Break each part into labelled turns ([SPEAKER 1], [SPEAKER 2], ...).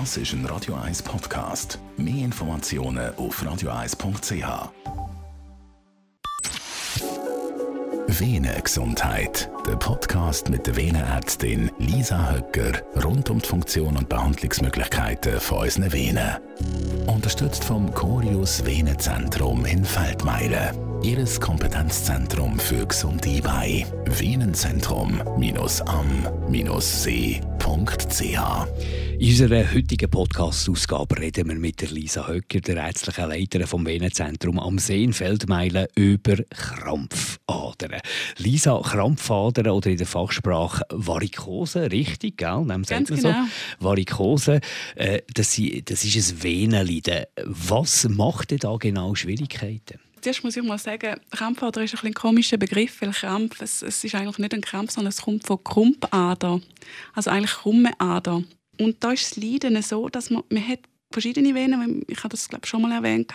[SPEAKER 1] Das ist ein Radio 1 Podcast. Mehr Informationen auf radio1.ch. Venengesundheit. Der Podcast mit der Venenärztin Lisa Höcker rund um die Funktion und Behandlungsmöglichkeiten von unseren Venen. Unterstützt vom Corius Venenzentrum in Feldmeilen. Ihres Kompetenzzentrum für gesunde Beine. Venenzentrum-am-see.ch
[SPEAKER 2] in unserer heutigen Podcast-Ausgabe reden wir mit der Lisa Höcker, der ärztlichen Leiterin vom Venenzentrum am Seenfeldmeilen, über Krampfadern. Lisa, Krampfadern oder in der Fachsprache Varikose, richtig, gell? Nehmen
[SPEAKER 3] Ganz genau. so.
[SPEAKER 2] Varikose, äh, das, das ist ein Venenleiden. Was macht denn da genau Schwierigkeiten?
[SPEAKER 3] zuerst muss ich mal sagen, Krampfader ist ein, ein komischer Begriff, weil Krampf, es, es, ist eigentlich nicht ein Krampf, sondern es kommt von Krumpader, also eigentlich krumme Ader. Und da ist das Leiden so, dass man, man hat verschiedene Venen, ich habe das glaube schon mal erwähnt,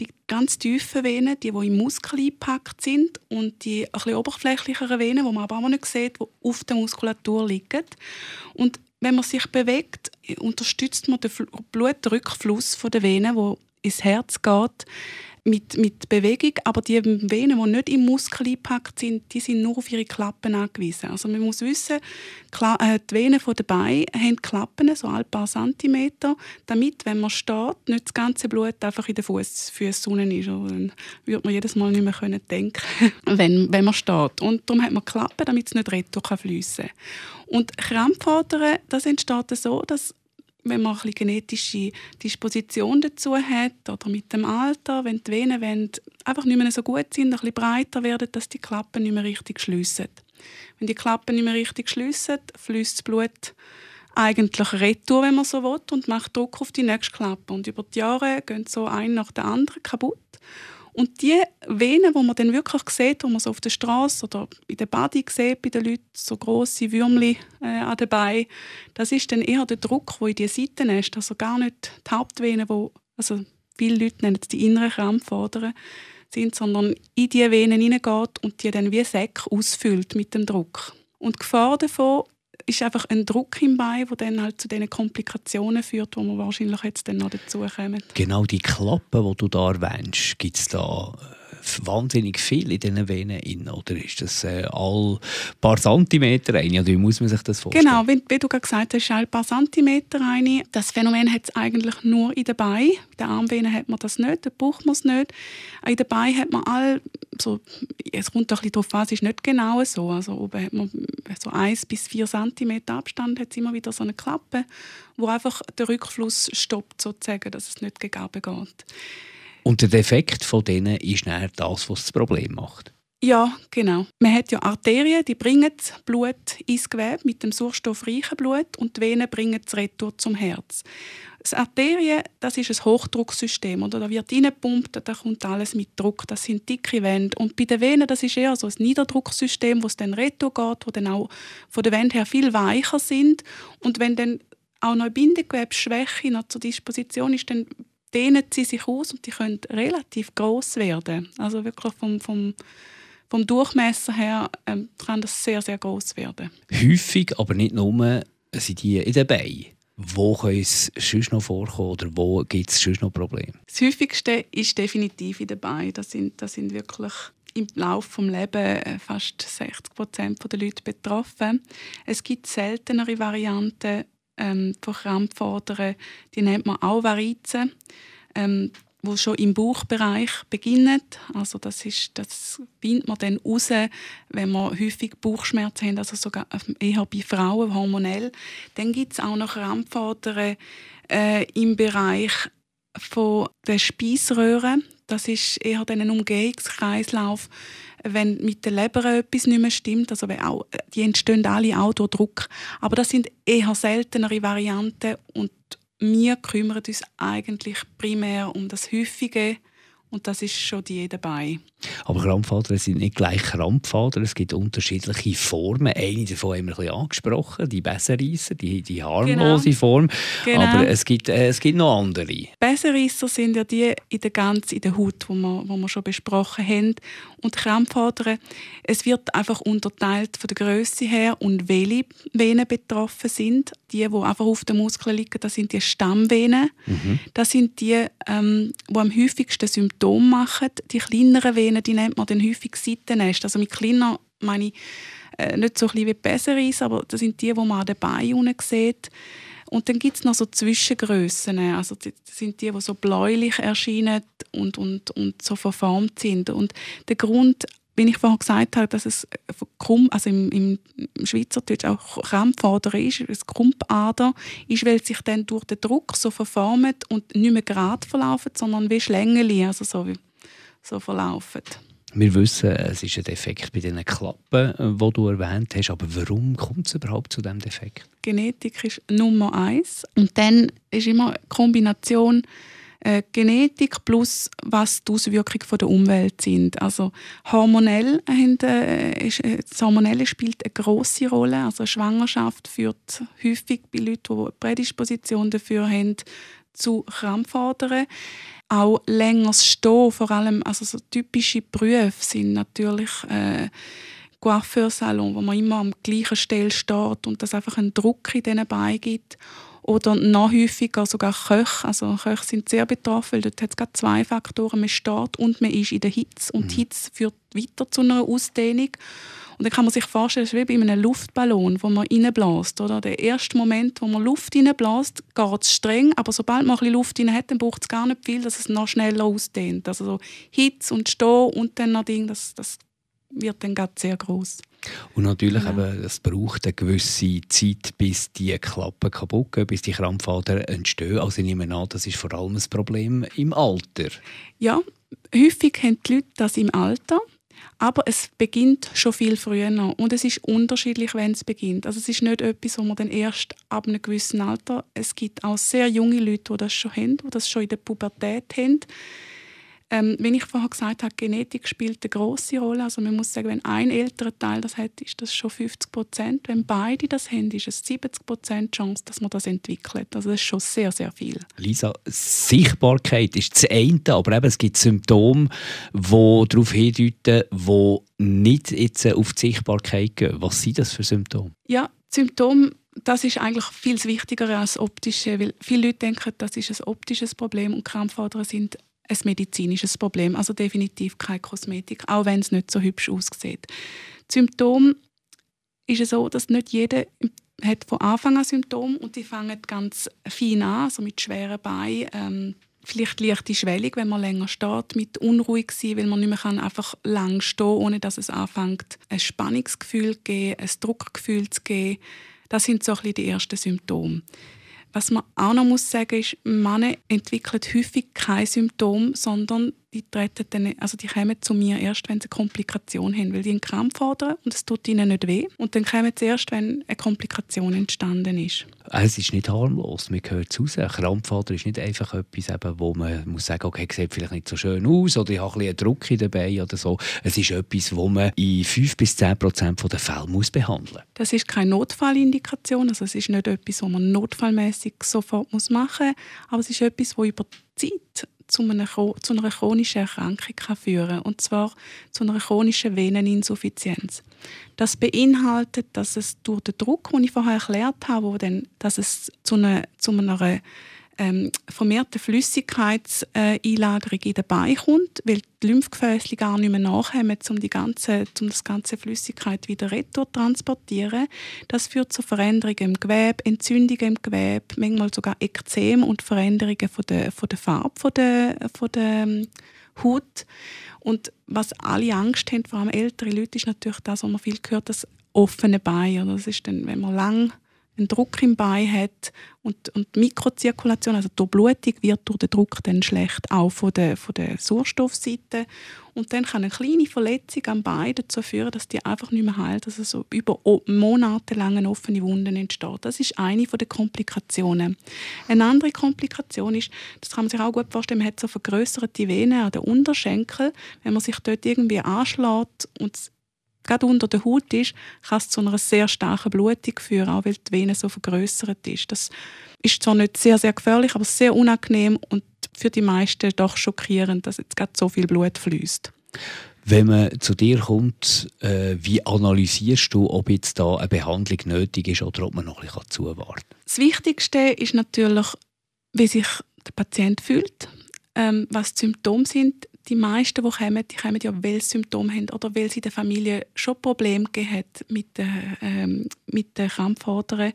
[SPEAKER 3] die ganz tiefen Venen, die, die im Muskel eingepackt sind und die ein bisschen oberflächlicheren Venen, die man aber auch nicht sieht, die auf der Muskulatur liegen. Und wenn man sich bewegt, unterstützt man den Blutrückfluss der Venen, wo ins Herz geht mit, mit Bewegung, aber die Venen, die nicht im Muskel eingepackt sind, die sind nur auf ihre Klappen angewiesen. Also man muss wissen, äh, die Venen der Beine haben Klappen, so ein paar Zentimeter, damit, wenn man steht, nicht das ganze Blut einfach in den unten ist. Dann würde man jedes Mal nicht mehr können denken wenn, wenn man steht. Und darum hat man Klappen, damit es nicht retour fließen kann. Und Krampfadern, das entsteht so, dass wenn man eine genetische Disposition dazu hat oder mit dem Alter, wenn die Venen einfach nicht mehr so gut sind, ein bisschen breiter werden, dass die Klappen nicht mehr richtig schliessen. Wenn die Klappen nicht mehr richtig schliessen, fließt das Blut eigentlich retour, wenn man so will, und macht Druck auf die nächste Klappe. Und über die Jahre gehen so ein nach der anderen kaputt. Und die Venen, die man dann wirklich sieht, wo man so auf der Straße oder in der Body sieht, bei den Leuten, so grosse Würmli äh, an den Beinen, das ist dann eher der Druck, der in die Seiten ist. Also gar nicht die Hauptvenen, wo, also viele Leute nennen es die inneren Krampfadern, sind, sondern in die Venen hineingeht und die dann wie Säcke ausfüllt mit dem Druck. Und die Gefahr davon ist einfach ein Druck im Bein, der dann halt zu diesen Komplikationen führt, die wir wahrscheinlich jetzt dann noch dazu kommen.
[SPEAKER 2] Genau die Klappen, die du da erwähnst, gibt es da äh, wahnsinnig viel in diesen Venen in, oder ist das äh, all paar Zentimeter eine? Oder wie muss man sich das vorstellen?
[SPEAKER 3] Genau, wie, wie du gerade gesagt hast, all paar Zentimeter eine. Das Phänomen hat es eigentlich nur in den Beinen. In den Armvenen hat man das nicht, den Bauch muss nicht. In den Beinen hat man all so, es kommt ein bisschen darauf an, es ist nicht genau so. Also oben hat man so 1 bis 4 cm Abstand, hat es immer wieder so eine Klappe, wo einfach der Rückfluss stoppt, sozusagen, dass es nicht gegen geht.
[SPEAKER 2] Und der Defekt von denen ist dann das, was das Problem macht.
[SPEAKER 3] Ja, genau. Man hat ja Arterien, die bringen Blut ins Gewebe mit dem sauerstoffreichen Blut und die Venen bringen das Retour zum Herz. Das Arterien, das ist ein Hochdrucksystem. Oder? Da wird reingepumpt, da kommt alles mit Druck. Das sind dicke Wände. Und bei den Venen, das ist eher so ein Niederdrucksystem, wo es dann retour geht, wo dann auch von der Wände her viel weicher sind. Und wenn dann auch noch Bindegewebsschwäche noch zur Disposition ist, dann dehnen sie sich aus und die können relativ groß werden. Also wirklich vom, vom, vom Durchmesser her ähm, kann das sehr, sehr groß werden.
[SPEAKER 2] Häufig, aber nicht nur, sind die in den Beinen. Wo kann es sonst noch vorkommen oder wo gibt es sonst noch Probleme?
[SPEAKER 3] Das häufigste ist definitiv in den Beinen. Das sind, das sind wirklich im Laufe des Lebens äh, fast 60 Prozent der Leute betroffen. Es gibt seltenere Varianten ähm, von Krampfadern, die nennt man auch Varizen, ähm, wo schon im Bauchbereich beginnen. Also das, ist, das findet man dann raus, wenn man häufig Bauchschmerzen haben, also sogar eher bei Frauen hormonell. Dann gibt es auch noch Krampfadern äh, im Bereich von der Speiseröhre. Das ist eher ein Umgehungskreislauf wenn mit der Leber etwas nicht mehr stimmt. Also auch, die entstehen alle auch durch Druck. Aber das sind eher seltenere Varianten und wir kümmern uns eigentlich primär um das häufige Und das ist schon die dabei.
[SPEAKER 2] Aber Krampfadern sind nicht gleich Krampfadern. Es gibt unterschiedliche Formen. Eine davon haben wir ein bisschen angesprochen, die Besserreisser, die, die harmlose genau. Form. Genau. Aber es gibt, äh, es gibt noch andere.
[SPEAKER 3] Besserreisser sind ja die in der ganz in der Haut, wo wir, wo wir schon besprochen haben. Und Krampfadern, es wird einfach unterteilt von der Größe her und welche Venen betroffen sind. Die, die einfach auf den Muskeln liegen, das sind die Stammvenen. Mhm. Das sind die, ähm, die am häufigsten Symptome machen. Die kleineren Venen, die nennt man dann häufig Seitennest. Also mit kleiner meine ich äh, nicht so klein wie Besseris, aber das sind die, die man an den Beinen sieht. Und dann gibt es noch so Zwischengrössen. Also das sind die, die so bläulich erscheinen und, und, und so verformt sind. Und der Grund, wie ich vorhin gesagt habe, dass es krumm, also im, im Schweizerdeutsch auch Krampfader ist, es Krumpader ist, weil sich dann durch den Druck so verformt und nicht mehr gerade verlaufen, sondern wie Schlängeli, also so, so verlaufen.
[SPEAKER 2] Wir wissen, es ist ein Defekt bei diesen Klappen, die du erwähnt hast. Aber warum kommt es überhaupt zu diesem Defekt?
[SPEAKER 3] Genetik ist Nummer eins. Und dann ist immer die Kombination äh, Genetik plus was die Auswirkungen der Umwelt sind. Also hormonell äh, ist, äh, das Hormonelle spielt eine große Rolle. Also Schwangerschaft führt häufig bei Leuten, die eine Prädisposition dafür haben, zu Krampfadern. Auch längeres Stehen, vor allem also so typische Berufe sind natürlich äh, Coiffeursalon, wo man immer am gleichen Stelle steht und das einfach einen Druck in diesen Beinen gibt. Oder noch häufiger sogar Köche. Also Köche sind sehr betroffen, weil dort hat es zwei Faktoren. Man steht und man ist in der Hitze. Und die mhm. Hitze führt weiter zu einer Ausdehnung. Und dann kann man sich vorstellen, es ist wie bei einem Luftballon, wo man reinbläst. Oder? Der erste Moment, wo man Luft reinbläst, geht es streng, aber sobald man ein bisschen Luft rein hat, dann braucht es gar nicht viel, dass es noch schneller ausdehnt. Also so Hitze und Stehen und dann noch Ding, das, das wird dann sehr groß.
[SPEAKER 2] Und natürlich ja. eben, es braucht eine gewisse Zeit, bis die Klappen kaputt gehen, bis die Krampfadern entstehen. Also ich nehme an, das ist vor allem ein Problem im Alter.
[SPEAKER 3] Ja, häufig haben die Leute das im Alter. Aber es beginnt schon viel früher noch. Und es ist unterschiedlich, wenn es beginnt. Also es ist nicht etwas, wo man dann erst ab einem gewissen Alter... Es gibt auch sehr junge Leute, die das schon haben, die das schon in der Pubertät haben. Ähm, wenn ich vorher gesagt habe, Genetik spielt eine große Rolle. Also man muss sagen, wenn ein älterer Teil das hat, ist das schon 50 Prozent. Wenn beide das haben, ist es 70 Prozent Chance, dass man das entwickelt. Also das ist schon sehr, sehr viel.
[SPEAKER 2] Lisa, Sichtbarkeit ist das eine, aber eben, es gibt Symptome, die darauf hindeuten, die nicht jetzt auf die Sichtbarkeit gehen. Was sind das für Symptome?
[SPEAKER 3] Ja, Symptome das ist eigentlich viel wichtiger als optische, weil viele Leute denken, das ist ein optisches Problem und Krampfadern sind ein medizinisches Problem, also definitiv keine Kosmetik, auch wenn es nicht so hübsch aussieht. Das Symptom ist es so, dass nicht jeder hat von Anfang an Symptome und die fangen ganz fein an, also mit schweren Beinen, ähm, vielleicht leichte Schwellung, wenn man länger steht, mit unruhig sein, weil man nicht mehr kann einfach lang stehen, ohne dass es anfängt, ein Spannungsgefühl zu geben, ein Druckgefühl zu geben. Das sind so ein bisschen die ersten Symptome. Was man auch noch muss sagen ist, Männer entwickeln häufig keine Symptome, sondern die treten dann, also die kommen zu mir erst, wenn sie eine Komplikation haben, weil die einen Krampf fordern und es tut ihnen nicht weh. Und dann kommen sie erst, wenn eine Komplikation entstanden ist.
[SPEAKER 2] Es ist nicht harmlos, man gehört zu Ein Krampfader ist nicht einfach etwas, eben, wo man muss sagen, okay, sieht vielleicht nicht so schön aus oder ich habe ein bisschen Druck dabei oder so. Es ist etwas, wo man in 5 bis 10 Prozent der Fälle muss behandeln muss.
[SPEAKER 3] Das ist keine Notfallindikation, also es ist nicht etwas, was man notfallmäßig sofort machen muss, aber es ist etwas, das über Zeit zu einer, zu einer chronischen Erkrankung kann führen und zwar zu einer chronischen Veneninsuffizienz. Das beinhaltet, dass es durch den Druck, den ich vorher erklärt habe, wo dann, dass es zu einer, zu einer ähm, vermehrte Flüssigkeitseinlagerung in den Beinen kommt, weil die Lymphgefäße gar nicht mehr nachkommen, um, die ganze, um das ganze Flüssigkeit wieder retour transportieren. Das führt zu Veränderungen im Gewebe, Entzündungen im Gewebe, manchmal sogar Ekzem und Veränderungen von der, von der Farbe von der, von der ähm, Haut. Und was alle Angst haben, vor allem ältere Leute, ist natürlich das, was man viel gehört, das offene Bein. Das ist dann, wenn man lang einen Druck im Bein hat und, und Mikrozirkulation, also die Blutung wird durch den Druck dann schlecht, auch von der, von der Sauerstoffseite. Und dann kann eine kleine Verletzung am Bein dazu führen, dass die einfach nicht mehr heilt, also so über monatelang offene Wunden entstehen. Das ist eine der Komplikationen. Eine andere Komplikation ist, das kann man sich auch gut vorstellen, man hat so vergrößerte Venen an den Unterschenkel. Wenn man sich dort irgendwie anschlägt und gerade unter der Haut ist, kann es zu einer sehr starken Blutung führen, auch weil die Vene so vergrößert ist. Das ist zwar nicht sehr, sehr gefährlich, aber sehr unangenehm und für die meisten doch schockierend, dass jetzt gerade so viel Blut fließt.
[SPEAKER 2] Wenn man zu dir kommt, äh, wie analysierst du, ob jetzt da eine Behandlung nötig ist oder ob man noch ein bisschen zuwarten kann?
[SPEAKER 3] Das Wichtigste ist natürlich, wie sich der Patient fühlt, ähm, was die Symptome sind die meisten, die kommen, die kommen ja, weil sie Symptome haben oder weil sie in der Familie schon Probleme hat mit den, ähm, mit den Krampfadern.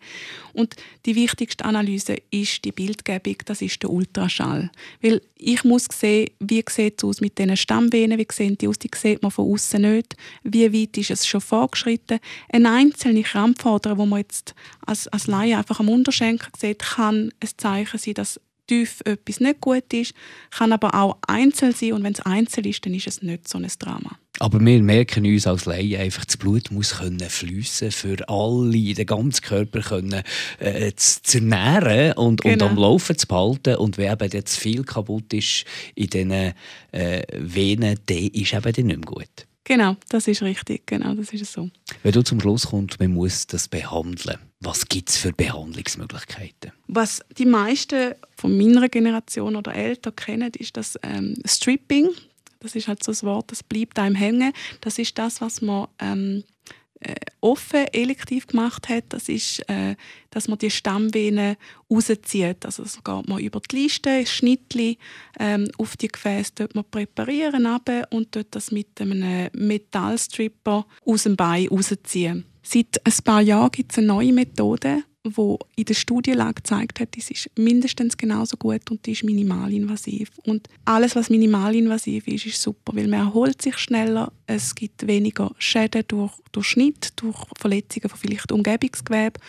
[SPEAKER 3] Und die wichtigste Analyse ist die Bildgebung, das ist der Ultraschall. Weil ich muss sehen, wie sieht es aus mit diesen Stammvenen, wie sehen die aus, die sieht man von außen nicht, wie weit ist es schon vorgeschritten. Eine einzelne Krampfader, wo man jetzt als, als Laie einfach am Unterschenkel sieht, kann ein Zeichen sein, dass tief etwas nicht gut ist, kann aber auch einzeln sein und wenn es einzeln ist, dann ist es nicht so ein Drama.
[SPEAKER 2] Aber wir merken uns als Laien einfach, das Blut muss können fließen für alle, den ganzen Körper können, äh, zu ernähren und, genau. und am Laufen zu behalten. Und wenn eben jetzt viel kaputt ist in diesen äh, Venen, dann ist eben dann nicht mehr gut.
[SPEAKER 3] Genau, das ist richtig. Genau, das ist so.
[SPEAKER 2] Wenn du zum Schluss kommst, man muss das behandeln. Was gibt es für Behandlungsmöglichkeiten?
[SPEAKER 3] Was die meisten von meiner Generation oder älter kennen, ist das ähm, Stripping. Das ist halt so ein Wort, das bleibt einem hängen. Das ist das, was man ähm, äh, offen elektiv gemacht hat, das ist, äh, dass man die Stammvenen rauszieht. Also so geht man über die Liste, Schnittli ähm, auf die Gefäße dort man präparieren runter und dort das mit einem Metallstripper aus dem Bein rausziehen. Seit ein paar Jahren gibt es eine neue Methode, wo in der Studienlage gezeigt hat, das ist mindestens genauso gut und die ist minimalinvasiv. Und alles, was minimalinvasiv ist, ist super, weil man erholt sich schneller, es gibt weniger Schäden durch, durch Schnitt, durch Verletzungen von vielleicht Umgebungsgewebe.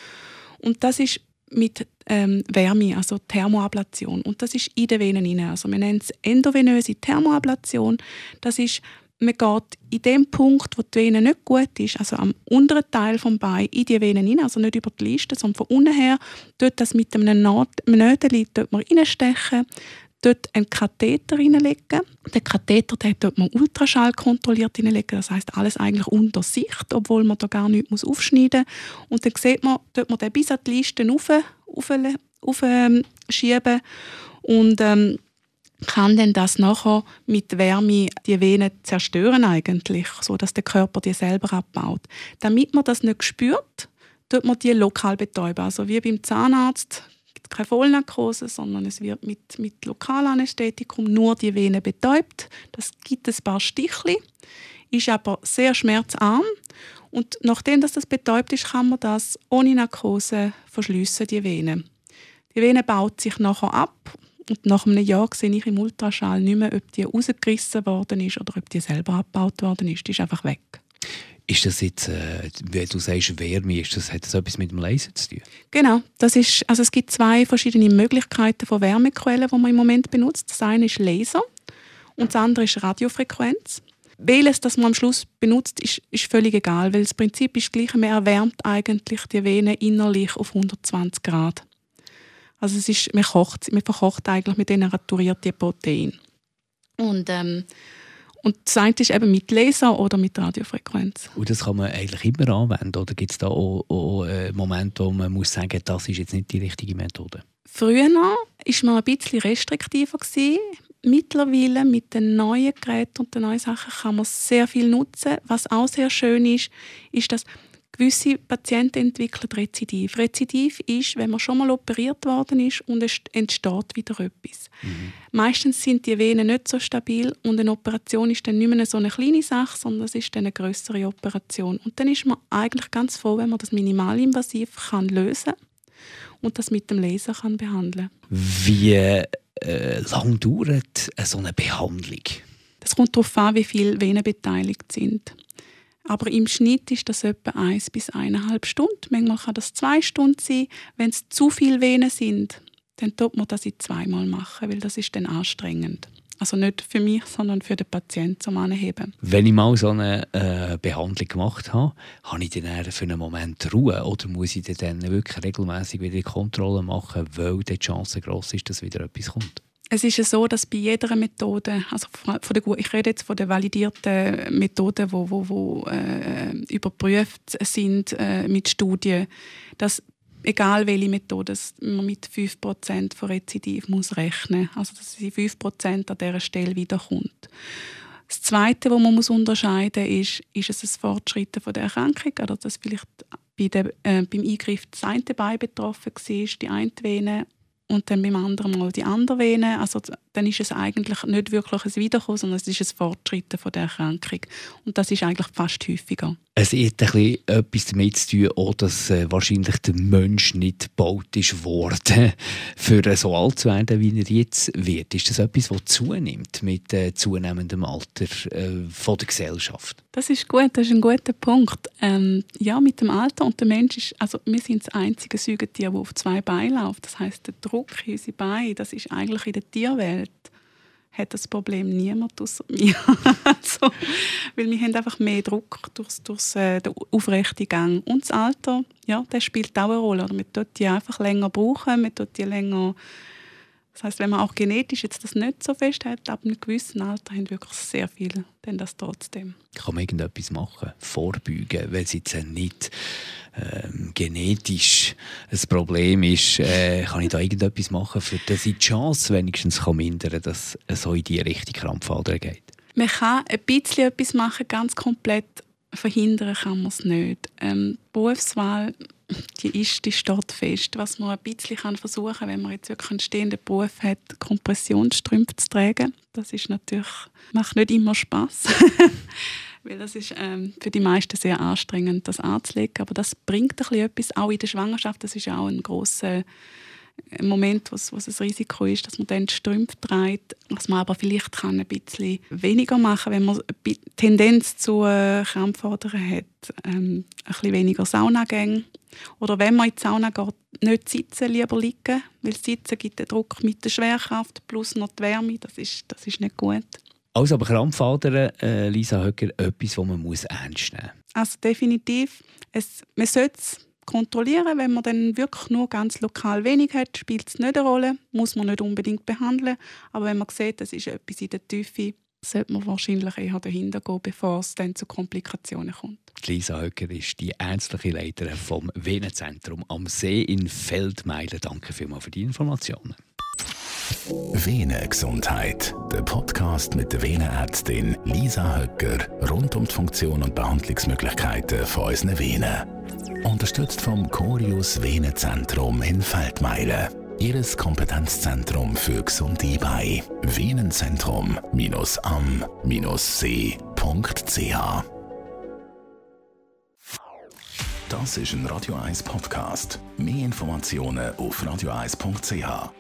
[SPEAKER 3] Und das ist mit ähm, Wärme, also Thermoablation. Und das ist in den Venen rein. Also man nennt es endovenöse Thermoablation. Das ist man geht in dem Punkt, wo die Vene nicht gut ist, also am unteren Teil des Bein, in die Vene hinein, also nicht über die Liste, sondern von unten her, dort das mit einem man reinstechen, dort einen Katheter reinlegen. Den Katheter den dort man Ultraschall kontrolliert reinlegen, das heißt alles eigentlich unter Sicht, obwohl man da gar nichts aufschneiden muss. Und dann sieht man, dort man den bis an die Liste rauf, rauf, rauf ähm, schieben und ähm, kann denn das nachher mit Wärme die Venen zerstören eigentlich, so dass der Körper die selber abbaut. Damit man das nicht spürt, tut man die lokal betäuben. Also wie beim Zahnarzt gibt keine Vollnarkose, sondern es wird mit, mit Lokalanästhetikum nur die Vene betäubt. Das gibt ein paar Stichli, ist aber sehr schmerzarm und nachdem dass das betäubt ist, kann man das ohne Narkose verschliessen, die Vene. Die Vene baut sich nachher ab und nach einem Jahr sehe ich im Ultraschall nicht mehr, ob die rausgerissen worden ist oder ob die selber abgebaut worden ist. Die ist einfach weg.
[SPEAKER 2] Ist das jetzt, äh, wie du sagst, Wärme, ist das, hat das etwas mit dem Laser zu tun?
[SPEAKER 3] Genau. Das ist, also es gibt zwei verschiedene Möglichkeiten von Wärmequellen, die man im Moment benutzt. Das eine ist Laser und das andere ist Radiofrequenz. Welches das man am Schluss benutzt, ist, ist völlig egal, weil das Prinzip ist gleich, man erwärmt eigentlich die Vene innerlich auf 120 Grad. Also es ist, man, kocht, man verkocht eigentlich mit denaturierten Protein. Und, ähm, und das eine ist eben mit Laser oder mit Radiofrequenz.
[SPEAKER 2] Und das kann man eigentlich immer anwenden? Oder gibt es da auch, auch äh, Momente, wo man muss sagen das ist jetzt nicht die richtige Methode?
[SPEAKER 3] Früher war man ein bisschen restriktiver. Gewesen. Mittlerweile mit den neuen Geräten und den neuen Sachen kann man sehr viel nutzen. Was auch sehr schön ist, ist, dass Gewisse Patienten entwickeln Rezidiv. Rezidiv ist, wenn man schon mal operiert worden ist und es entsteht wieder etwas. Mhm. Meistens sind die Venen nicht so stabil und eine Operation ist dann nicht mehr so eine kleine Sache, sondern es ist dann eine größere Operation. Und dann ist man eigentlich ganz froh, wenn man das minimalinvasiv kann lösen und das mit dem Laser kann behandeln.
[SPEAKER 2] Wie äh, lang dauert so eine Behandlung?
[SPEAKER 3] Das kommt darauf an, wie viele Venen beteiligt sind. Aber im Schnitt ist das etwa eins bis eineinhalb Stunden. Manchmal kann das zwei Stunden sein. Wenn es zu viele Venen sind, dann tut man das zweimal machen, weil das ist dann anstrengend. Also nicht für mich, sondern für den Patienten zum Anheben.
[SPEAKER 2] Wenn ich mal so eine äh, Behandlung gemacht habe, habe ich dann für einen Moment Ruhe oder muss ich dann wirklich regelmäßig wieder die Kontrolle machen, weil die Chance groß ist, dass wieder etwas kommt?
[SPEAKER 3] Es ist so, dass bei jeder Methode, also von der, ich rede jetzt von den validierten Methoden, die wo, wo, äh, überprüft sind äh, mit Studien, dass egal welche Methode, man mit 5% von Rezidiv muss rechnen Also dass sie 5% an dieser Stelle wiederkommt. Das Zweite, was man muss unterscheiden muss, ist, ist es ein Fortschritt von der Erkrankung oder dass vielleicht bei der, äh, beim Eingriff das eine Bein betroffen war, die eine Vene, und dann beim anderen Mal die andere Vene. Also dann ist es eigentlich nicht wirklich ein Wiederkommen, sondern es ist ein Fortschreiten von der Erkrankung. Und das ist eigentlich fast häufiger.
[SPEAKER 2] Es hat ein etwas damit zu tun, auch, dass äh, wahrscheinlich der Mensch nicht gebaut ist worden, für so alt zu werden, wie er jetzt wird. Ist das etwas, das zunimmt mit äh, zunehmendem Alter äh, von der Gesellschaft?
[SPEAKER 3] Das ist gut, das ist ein guter Punkt. Ähm, ja, mit dem Alter und der Mensch ist, also wir sind das einzige Säugetier, das auf zwei Beinen läuft. Das heißt, der Druck in unsere Beine, das ist eigentlich in der Tierwelt hat das Problem niemand außer mir. also, weil wir haben einfach mehr Druck durch, durch äh, den aufrechten Gang. Und das Alter, ja, das spielt auch eine Rolle. Oder man tut die einfach länger brauchen, man tut die länger das heißt, wenn man auch genetisch jetzt das nicht so fest hat, ab einem gewissen Alter haben wirklich sehr viele denn das trotzdem.
[SPEAKER 2] Kann man irgendetwas machen, vorbeugen, wenn es jetzt nicht ähm, genetisch ein Problem ist, äh, kann ich da irgendetwas machen, für dass ich die Chance wenigstens kann mindern dass es so in die Richtung Krampfader geht?
[SPEAKER 3] Man kann ein bisschen etwas machen, ganz komplett verhindern kann man es nicht. Ähm, Berufswahl die ist, die steht fest. Was man ein bisschen kann versuchen kann, wenn man jetzt wirklich einen stehenden Beruf hat, Kompressionsstrümpfe zu tragen. Das ist natürlich, macht nicht immer Spaß, weil das ist ähm, für die meisten sehr anstrengend, das anzulegen. Aber das bringt ein bisschen etwas, auch in der Schwangerschaft. Das ist auch ein grosser Moment, wo es ein Risiko ist, dass man dann die Strümpfe trägt, was man aber vielleicht kann ein bisschen weniger machen wenn man eine Tendenz zu äh, Krampfadern hat. Ähm, ein bisschen weniger Saunagänge oder wenn man in die Sauna geht, nicht sitzen, lieber liegen, weil Sitzen gibt den Druck mit der Schwerkraft plus noch die Wärme, das ist, das ist nicht gut.
[SPEAKER 2] Also aber Krampfadern, äh, Lisa Höcker, etwas, das man muss ernst nehmen muss?
[SPEAKER 3] Also definitiv. Es, man sollte es kontrollieren. Wenn man dann wirklich nur ganz lokal wenig hat, spielt es nicht eine Rolle, muss man nicht unbedingt behandeln. Aber wenn man sieht, es ist etwas in der Tiefe, sollte man wahrscheinlich eher dahinter gehen, bevor es dann zu Komplikationen kommt.
[SPEAKER 2] Lisa Höcker ist die ärztliche Leiterin vom Venenzentrum am See in Feldmeilen. Danke vielmals für die Informationen.
[SPEAKER 1] Venengesundheit, der Podcast mit der Venenärztin Lisa Höcker rund um die Funktion und Behandlungsmöglichkeiten von unseren Venen. Unterstützt vom Corius Venenzentrum in Feldmeilen. Ihres Kompetenzzentrum für gesunde Beine. Venenzentrum-am-see.ch Das ist ein Radio 1 Podcast. Mehr Informationen auf radio1.ch.